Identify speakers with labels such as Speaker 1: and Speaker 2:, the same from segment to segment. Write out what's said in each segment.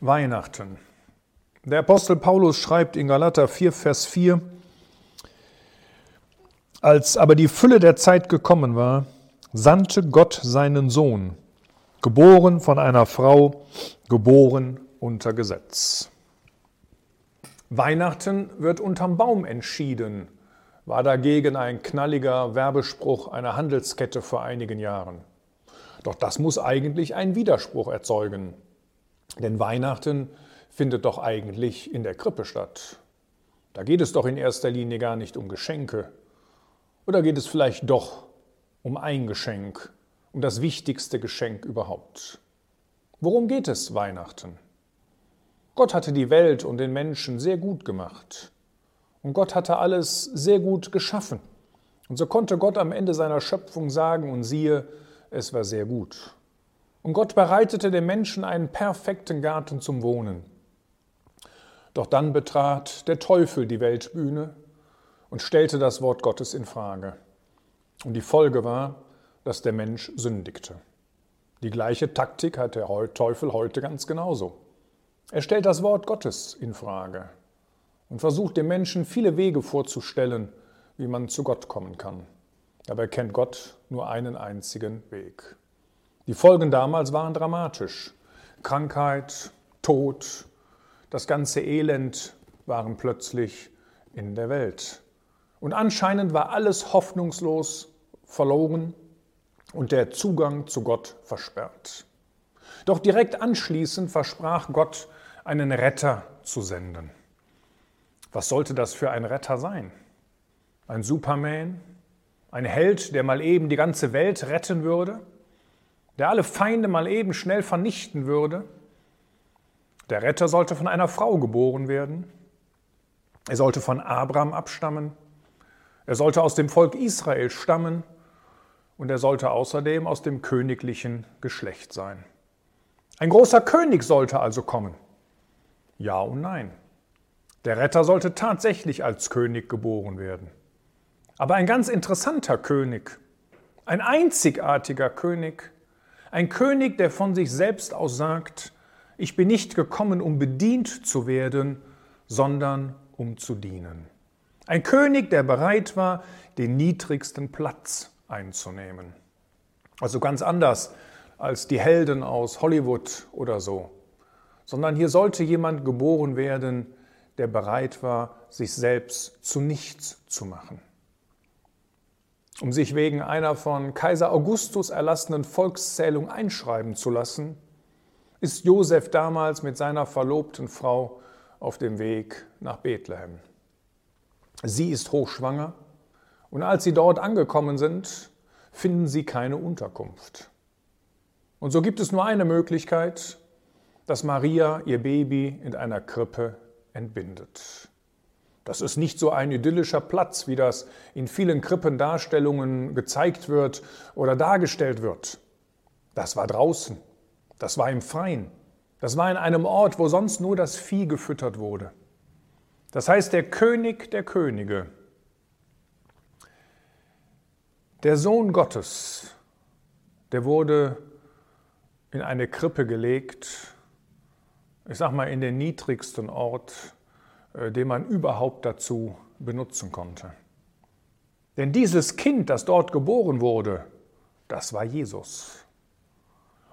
Speaker 1: Weihnachten. Der Apostel Paulus schreibt in Galater 4, Vers 4, als aber die Fülle der Zeit gekommen war, sandte Gott seinen Sohn, geboren von einer Frau, geboren unter Gesetz. Weihnachten wird unterm Baum entschieden, war dagegen ein knalliger Werbespruch einer Handelskette vor einigen Jahren. Doch das muss eigentlich einen Widerspruch erzeugen. Denn Weihnachten findet doch eigentlich in der Krippe statt. Da geht es doch in erster Linie gar nicht um Geschenke. Oder geht es vielleicht doch um ein Geschenk, um das wichtigste Geschenk überhaupt? Worum geht es Weihnachten? Gott hatte die Welt und den Menschen sehr gut gemacht. Und Gott hatte alles sehr gut geschaffen. Und so konnte Gott am Ende seiner Schöpfung sagen, und siehe, es war sehr gut. Und Gott bereitete dem Menschen einen perfekten Garten zum Wohnen. Doch dann betrat der Teufel die Weltbühne und stellte das Wort Gottes in Frage. Und die Folge war, dass der Mensch sündigte. Die gleiche Taktik hat der Teufel heute ganz genauso. Er stellt das Wort Gottes in Frage und versucht dem Menschen viele Wege vorzustellen, wie man zu Gott kommen kann. Dabei kennt Gott nur einen einzigen Weg. Die Folgen damals waren dramatisch. Krankheit, Tod, das ganze Elend waren plötzlich in der Welt. Und anscheinend war alles hoffnungslos verloren und der Zugang zu Gott versperrt. Doch direkt anschließend versprach Gott, einen Retter zu senden. Was sollte das für ein Retter sein? Ein Superman? Ein Held, der mal eben die ganze Welt retten würde? Der alle Feinde mal eben schnell vernichten würde. Der Retter sollte von einer Frau geboren werden. Er sollte von Abraham abstammen. Er sollte aus dem Volk Israel stammen und er sollte außerdem aus dem königlichen Geschlecht sein. Ein großer König sollte also kommen. Ja und nein. Der Retter sollte tatsächlich als König geboren werden. Aber ein ganz interessanter König, ein einzigartiger König, ein König, der von sich selbst aus sagt, ich bin nicht gekommen, um bedient zu werden, sondern um zu dienen. Ein König, der bereit war, den niedrigsten Platz einzunehmen. Also ganz anders als die Helden aus Hollywood oder so, sondern hier sollte jemand geboren werden, der bereit war, sich selbst zu nichts zu machen um sich wegen einer von Kaiser Augustus erlassenen Volkszählung einschreiben zu lassen, ist Josef damals mit seiner verlobten Frau auf dem Weg nach Bethlehem. Sie ist hochschwanger und als sie dort angekommen sind, finden sie keine Unterkunft. Und so gibt es nur eine Möglichkeit, dass Maria ihr Baby in einer Krippe entbindet. Das ist nicht so ein idyllischer Platz, wie das in vielen Krippendarstellungen gezeigt wird oder dargestellt wird. Das war draußen, das war im Freien, das war in einem Ort, wo sonst nur das Vieh gefüttert wurde. Das heißt, der König der Könige, der Sohn Gottes, der wurde in eine Krippe gelegt, ich sag mal in den niedrigsten Ort den man überhaupt dazu benutzen konnte. Denn dieses Kind, das dort geboren wurde, das war Jesus.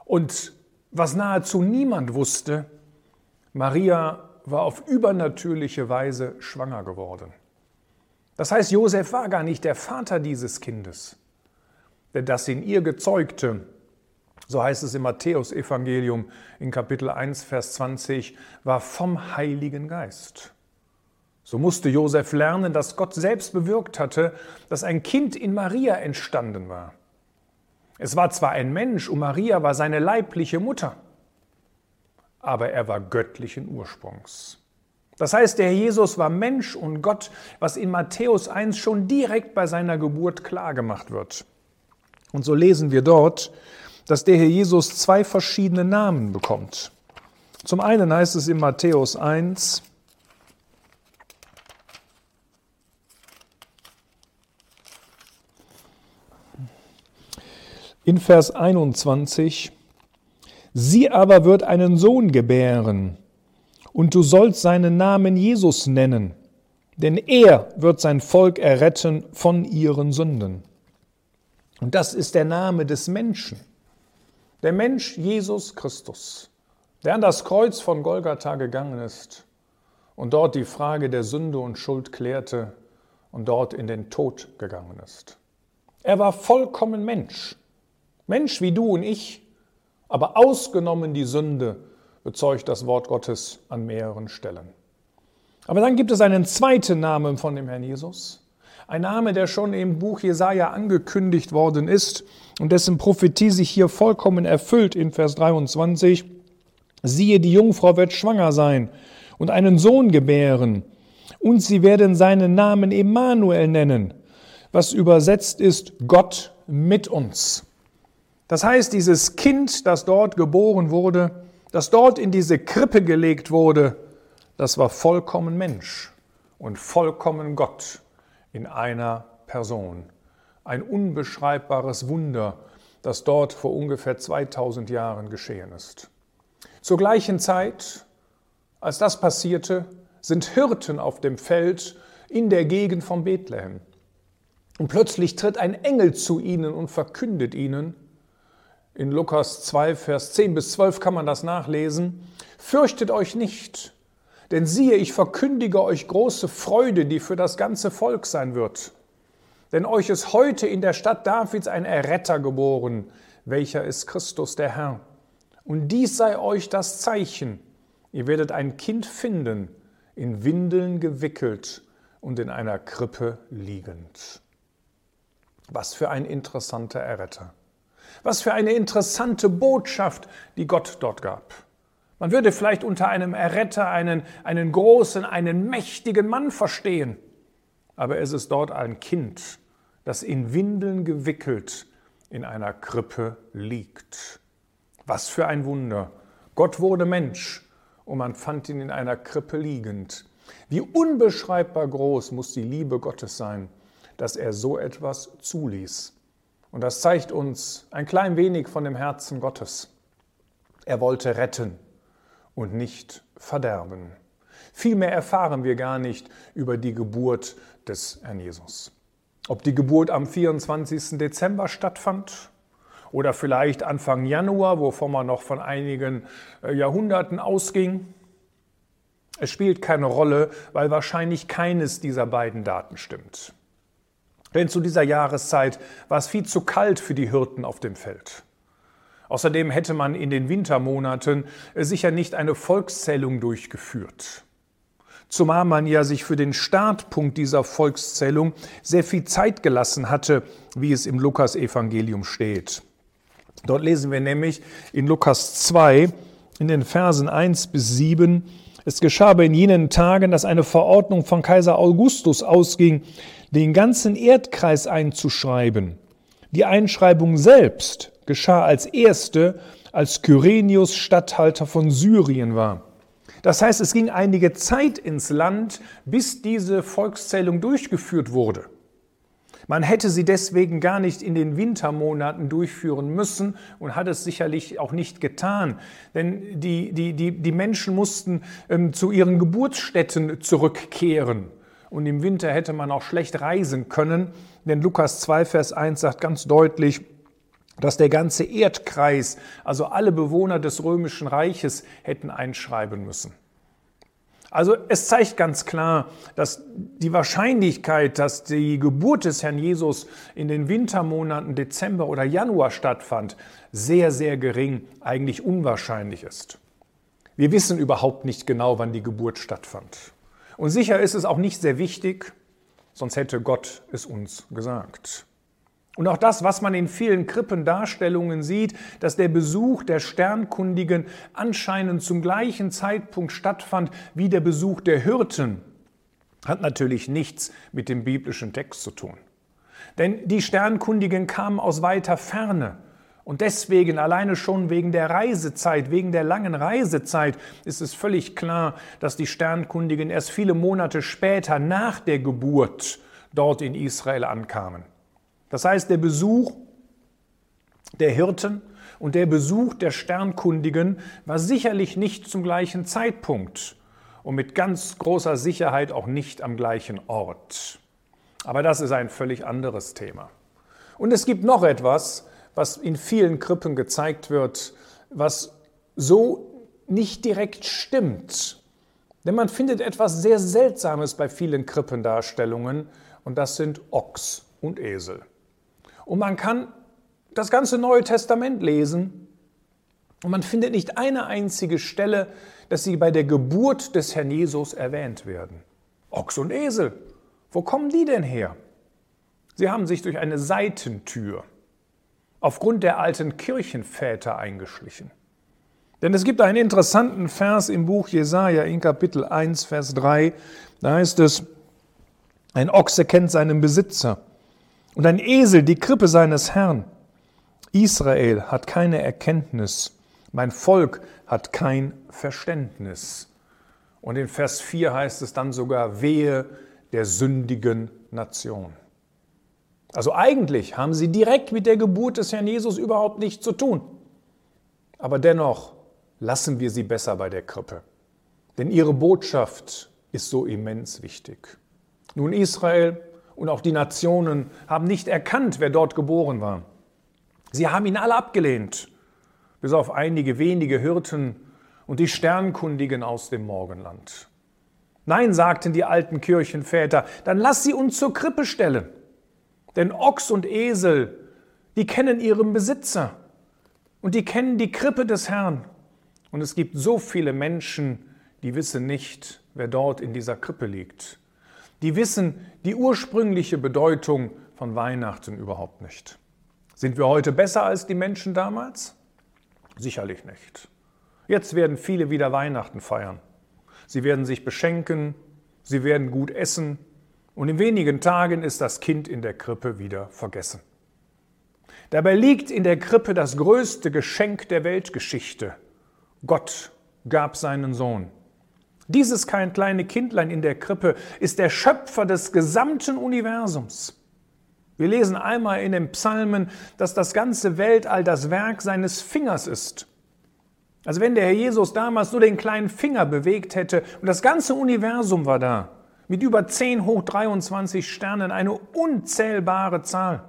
Speaker 1: Und was nahezu niemand wusste, Maria war auf übernatürliche Weise schwanger geworden. Das heißt, Josef war gar nicht der Vater dieses Kindes, denn das in ihr gezeugte, so heißt es im Matthäusevangelium in Kapitel 1, Vers 20, war vom Heiligen Geist. So musste Josef lernen, dass Gott selbst bewirkt hatte, dass ein Kind in Maria entstanden war. Es war zwar ein Mensch und Maria war seine leibliche Mutter, aber er war göttlichen Ursprungs. Das heißt, der Jesus war Mensch und Gott, was in Matthäus 1 schon direkt bei seiner Geburt klargemacht wird. Und so lesen wir dort, dass der Herr Jesus zwei verschiedene Namen bekommt. Zum einen heißt es in Matthäus 1, In Vers 21, Sie aber wird einen Sohn gebären, und du sollst seinen Namen Jesus nennen, denn er wird sein Volk erretten von ihren Sünden. Und das ist der Name des Menschen. Der Mensch Jesus Christus, der an das Kreuz von Golgatha gegangen ist und dort die Frage der Sünde und Schuld klärte und dort in den Tod gegangen ist. Er war vollkommen Mensch. Mensch wie du und ich, aber ausgenommen die Sünde, bezeugt das Wort Gottes an mehreren Stellen. Aber dann gibt es einen zweiten Namen von dem Herrn Jesus. Ein Name, der schon im Buch Jesaja angekündigt worden ist und dessen Prophetie sich hier vollkommen erfüllt in Vers 23. Siehe, die Jungfrau wird schwanger sein und einen Sohn gebären, und sie werden seinen Namen Emmanuel nennen, was übersetzt ist Gott mit uns. Das heißt, dieses Kind, das dort geboren wurde, das dort in diese Krippe gelegt wurde, das war vollkommen Mensch und vollkommen Gott in einer Person. Ein unbeschreibbares Wunder, das dort vor ungefähr 2000 Jahren geschehen ist. Zur gleichen Zeit, als das passierte, sind Hirten auf dem Feld in der Gegend von Bethlehem. Und plötzlich tritt ein Engel zu ihnen und verkündet ihnen, in Lukas 2, Vers 10 bis 12 kann man das nachlesen. Fürchtet euch nicht, denn siehe, ich verkündige euch große Freude, die für das ganze Volk sein wird. Denn euch ist heute in der Stadt Davids ein Erretter geboren, welcher ist Christus der Herr. Und dies sei euch das Zeichen. Ihr werdet ein Kind finden, in Windeln gewickelt und in einer Krippe liegend. Was für ein interessanter Erretter. Was für eine interessante Botschaft, die Gott dort gab. Man würde vielleicht unter einem Erretter einen, einen großen, einen mächtigen Mann verstehen. Aber es ist dort ein Kind, das in Windeln gewickelt in einer Krippe liegt. Was für ein Wunder. Gott wurde Mensch und man fand ihn in einer Krippe liegend. Wie unbeschreibbar groß muss die Liebe Gottes sein, dass er so etwas zuließ. Und das zeigt uns ein klein wenig von dem Herzen Gottes. Er wollte retten und nicht verderben. Vielmehr erfahren wir gar nicht über die Geburt des Herrn Jesus. Ob die Geburt am 24. Dezember stattfand oder vielleicht Anfang Januar, wovon man noch von einigen äh, Jahrhunderten ausging, es spielt keine Rolle, weil wahrscheinlich keines dieser beiden Daten stimmt. Denn zu dieser Jahreszeit war es viel zu kalt für die Hirten auf dem Feld. Außerdem hätte man in den Wintermonaten sicher nicht eine Volkszählung durchgeführt. Zumal man ja sich für den Startpunkt dieser Volkszählung sehr viel Zeit gelassen hatte, wie es im Lukas-Evangelium steht. Dort lesen wir nämlich in Lukas 2 in den Versen 1 bis 7, es geschah aber in jenen Tagen, dass eine Verordnung von Kaiser Augustus ausging, den ganzen Erdkreis einzuschreiben. Die Einschreibung selbst geschah als erste, als Kyrenius Statthalter von Syrien war. Das heißt, es ging einige Zeit ins Land, bis diese Volkszählung durchgeführt wurde. Man hätte sie deswegen gar nicht in den Wintermonaten durchführen müssen und hat es sicherlich auch nicht getan. Denn die, die, die, die Menschen mussten ähm, zu ihren Geburtsstätten zurückkehren. Und im Winter hätte man auch schlecht reisen können, denn Lukas 2, Vers 1 sagt ganz deutlich, dass der ganze Erdkreis, also alle Bewohner des römischen Reiches, hätten einschreiben müssen. Also es zeigt ganz klar, dass die Wahrscheinlichkeit, dass die Geburt des Herrn Jesus in den Wintermonaten Dezember oder Januar stattfand, sehr, sehr gering, eigentlich unwahrscheinlich ist. Wir wissen überhaupt nicht genau, wann die Geburt stattfand. Und sicher ist es auch nicht sehr wichtig, sonst hätte Gott es uns gesagt. Und auch das, was man in vielen Krippendarstellungen sieht, dass der Besuch der Sternkundigen anscheinend zum gleichen Zeitpunkt stattfand wie der Besuch der Hirten, hat natürlich nichts mit dem biblischen Text zu tun. Denn die Sternkundigen kamen aus weiter Ferne. Und deswegen, alleine schon wegen der Reisezeit, wegen der langen Reisezeit, ist es völlig klar, dass die Sternkundigen erst viele Monate später nach der Geburt dort in Israel ankamen. Das heißt, der Besuch der Hirten und der Besuch der Sternkundigen war sicherlich nicht zum gleichen Zeitpunkt und mit ganz großer Sicherheit auch nicht am gleichen Ort. Aber das ist ein völlig anderes Thema. Und es gibt noch etwas, was in vielen Krippen gezeigt wird, was so nicht direkt stimmt. Denn man findet etwas sehr Seltsames bei vielen Krippendarstellungen und das sind Ochs und Esel. Und man kann das ganze Neue Testament lesen und man findet nicht eine einzige Stelle, dass sie bei der Geburt des Herrn Jesus erwähnt werden. Ochs und Esel, wo kommen die denn her? Sie haben sich durch eine Seitentür aufgrund der alten Kirchenväter eingeschlichen. Denn es gibt einen interessanten Vers im Buch Jesaja in Kapitel 1, Vers 3. Da heißt es, ein Ochse kennt seinen Besitzer und ein Esel die Krippe seines Herrn. Israel hat keine Erkenntnis, mein Volk hat kein Verständnis. Und in Vers 4 heißt es dann sogar, wehe der sündigen Nation. Also eigentlich haben sie direkt mit der Geburt des Herrn Jesus überhaupt nichts zu tun. Aber dennoch lassen wir sie besser bei der Krippe. Denn ihre Botschaft ist so immens wichtig. Nun, Israel und auch die Nationen haben nicht erkannt, wer dort geboren war. Sie haben ihn alle abgelehnt, bis auf einige wenige Hirten und die Sternkundigen aus dem Morgenland. Nein, sagten die alten Kirchenväter, dann lass sie uns zur Krippe stellen. Denn Ochs und Esel, die kennen ihren Besitzer und die kennen die Krippe des Herrn. Und es gibt so viele Menschen, die wissen nicht, wer dort in dieser Krippe liegt. Die wissen die ursprüngliche Bedeutung von Weihnachten überhaupt nicht. Sind wir heute besser als die Menschen damals? Sicherlich nicht. Jetzt werden viele wieder Weihnachten feiern. Sie werden sich beschenken, sie werden gut essen und in wenigen Tagen ist das Kind in der Krippe wieder vergessen. Dabei liegt in der Krippe das größte Geschenk der Weltgeschichte, Gott gab seinen Sohn. Dieses kleine Kindlein in der Krippe ist der Schöpfer des gesamten Universums. Wir lesen einmal in den Psalmen, dass das ganze Weltall das Werk seines Fingers ist. Also wenn der Herr Jesus damals nur den kleinen Finger bewegt hätte und das ganze Universum war da, mit über 10 hoch 23 Sternen, eine unzählbare Zahl.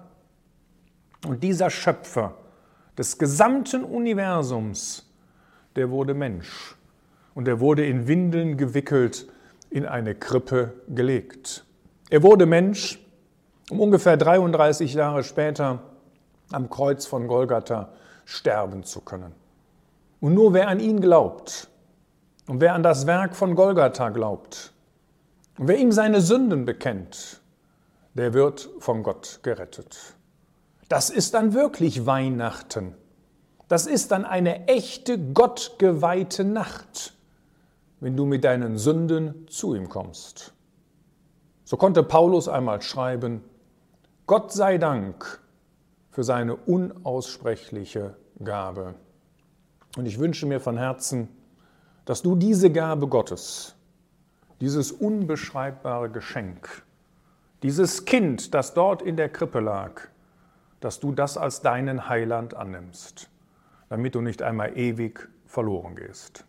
Speaker 1: Und dieser Schöpfer des gesamten Universums der wurde Mensch und er wurde in Windeln gewickelt, in eine Krippe gelegt. Er wurde Mensch, um ungefähr 33 Jahre später am Kreuz von Golgatha sterben zu können. Und nur wer an ihn glaubt und wer an das Werk von Golgatha glaubt und wer ihm seine Sünden bekennt, der wird von Gott gerettet. Das ist dann wirklich Weihnachten. Das ist dann eine echte gottgeweihte Nacht, wenn du mit deinen Sünden zu ihm kommst. So konnte Paulus einmal schreiben, Gott sei Dank für seine unaussprechliche Gabe. Und ich wünsche mir von Herzen, dass du diese Gabe Gottes, dieses unbeschreibbare Geschenk, dieses Kind, das dort in der Krippe lag, dass du das als deinen Heiland annimmst damit du nicht einmal ewig verloren gehst.